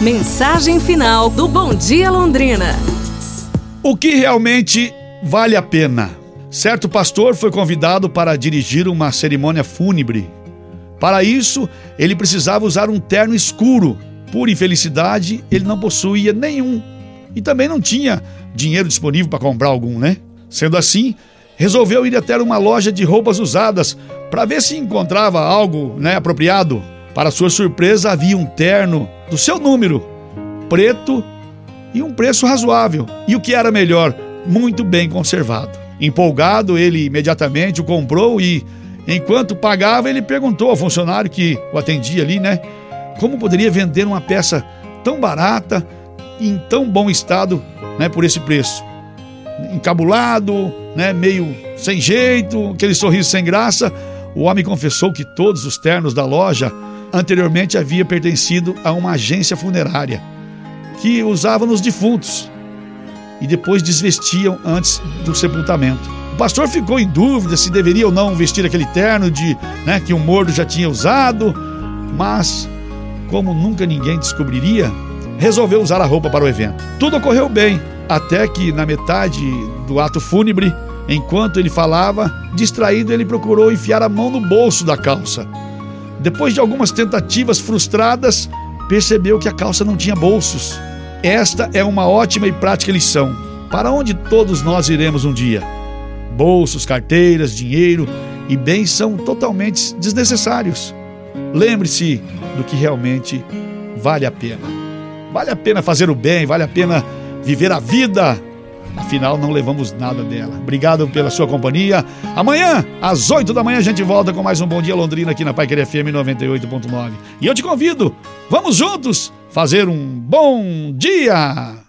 Mensagem final do Bom Dia Londrina. O que realmente vale a pena? Certo pastor foi convidado para dirigir uma cerimônia fúnebre. Para isso, ele precisava usar um terno escuro. Por infelicidade, ele não possuía nenhum e também não tinha dinheiro disponível para comprar algum, né? Sendo assim, resolveu ir até uma loja de roupas usadas para ver se encontrava algo né, apropriado. Para sua surpresa, havia um terno do seu número, preto e um preço razoável. E o que era melhor, muito bem conservado. Empolgado, ele imediatamente o comprou e, enquanto pagava, ele perguntou ao funcionário que o atendia ali, né? Como poderia vender uma peça tão barata e em tão bom estado, né, por esse preço? Encabulado, né, meio sem jeito, aquele sorriso sem graça, o homem confessou que todos os ternos da loja anteriormente havia pertencido a uma agência funerária que usava nos defuntos e depois desvestiam antes do sepultamento. O pastor ficou em dúvida se deveria ou não vestir aquele terno de, né, que o morto já tinha usado, mas como nunca ninguém descobriria, resolveu usar a roupa para o evento. Tudo ocorreu bem, até que na metade do ato fúnebre, enquanto ele falava, distraído, ele procurou enfiar a mão no bolso da calça. Depois de algumas tentativas frustradas, percebeu que a calça não tinha bolsos. Esta é uma ótima e prática lição para onde todos nós iremos um dia. Bolsos, carteiras, dinheiro e bens são totalmente desnecessários. Lembre-se do que realmente vale a pena. Vale a pena fazer o bem, vale a pena viver a vida Afinal, não levamos nada dela. Obrigado pela sua companhia. Amanhã, às 8 da manhã, a gente volta com mais um Bom Dia Londrina aqui na Paiqueria FM 98.9. E eu te convido, vamos juntos fazer um bom dia!